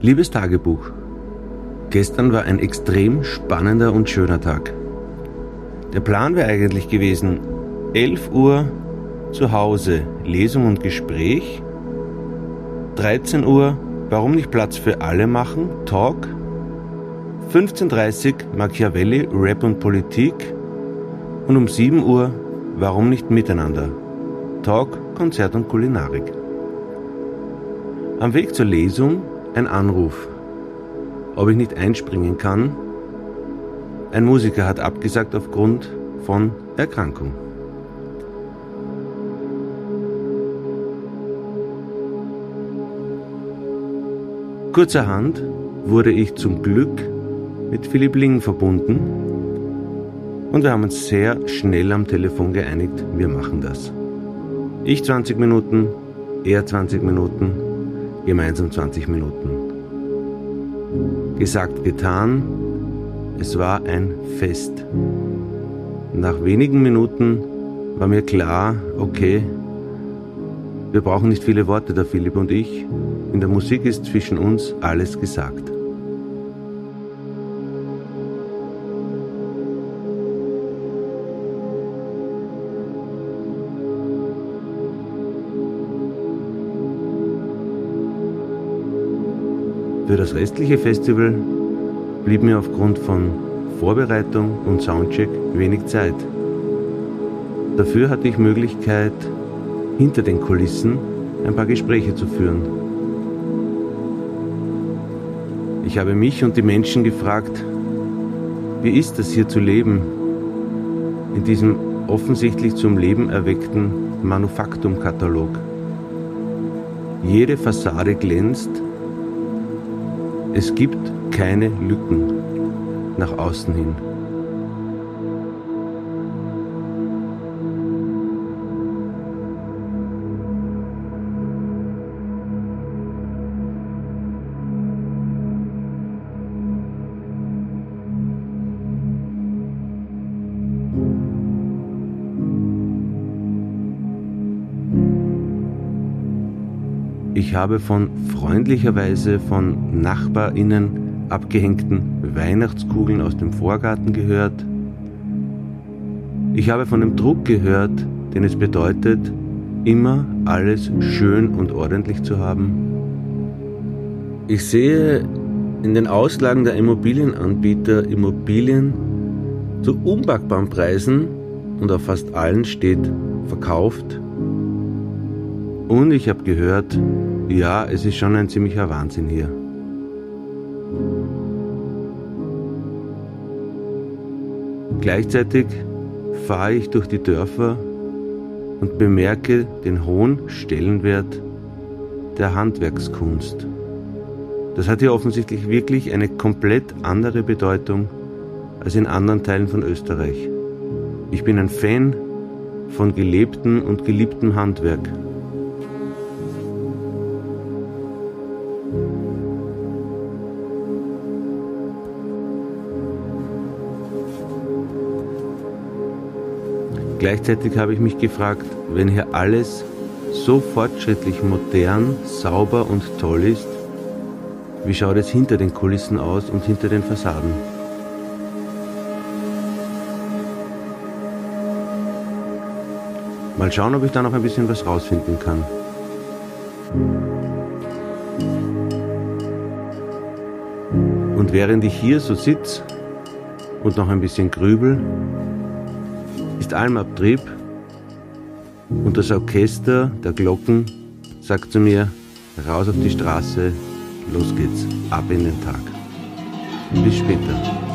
Liebes Tagebuch, gestern war ein extrem spannender und schöner Tag. Der Plan wäre eigentlich gewesen, 11 Uhr zu Hause Lesung und Gespräch, 13 Uhr Warum nicht Platz für alle machen, Talk, 15.30 Uhr Machiavelli, Rap und Politik und um 7 Uhr Warum nicht miteinander, Talk, Konzert und Kulinarik. Am Weg zur Lesung ein Anruf, ob ich nicht einspringen kann. Ein Musiker hat abgesagt aufgrund von Erkrankung. Kurzerhand wurde ich zum Glück mit Philipp Ling verbunden und wir haben uns sehr schnell am Telefon geeinigt, wir machen das. Ich 20 Minuten, er 20 Minuten, gemeinsam 20 Minuten. Gesagt, getan, es war ein Fest. Nach wenigen Minuten war mir klar, okay, wir brauchen nicht viele Worte, der Philipp und ich. In der Musik ist zwischen uns alles gesagt. Für das restliche Festival blieb mir aufgrund von Vorbereitung und Soundcheck wenig Zeit. Dafür hatte ich Möglichkeit, hinter den Kulissen ein paar Gespräche zu führen. Ich habe mich und die Menschen gefragt, wie ist es hier zu leben, in diesem offensichtlich zum Leben erweckten Manufaktumkatalog. Jede Fassade glänzt, es gibt keine Lücken nach außen hin. Ich habe von freundlicherweise von Nachbarinnen abgehängten Weihnachtskugeln aus dem Vorgarten gehört. Ich habe von dem Druck gehört, den es bedeutet, immer alles schön und ordentlich zu haben. Ich sehe in den Auslagen der Immobilienanbieter Immobilien zu unpackbaren Preisen und auf fast allen steht verkauft und ich habe gehört, ja, es ist schon ein ziemlicher Wahnsinn hier. Gleichzeitig fahre ich durch die Dörfer und bemerke den hohen Stellenwert der Handwerkskunst. Das hat hier offensichtlich wirklich eine komplett andere Bedeutung als in anderen Teilen von Österreich. Ich bin ein Fan von gelebtem und geliebtem Handwerk. Gleichzeitig habe ich mich gefragt, wenn hier alles so fortschrittlich, modern, sauber und toll ist, wie schaut es hinter den Kulissen aus und hinter den Fassaden? Mal schauen, ob ich da noch ein bisschen was rausfinden kann. Und während ich hier so sitze und noch ein bisschen grübel, Almabtrieb und das Orchester der Glocken sagt zu mir, raus auf die Straße, los geht's, ab in den Tag. Bis später.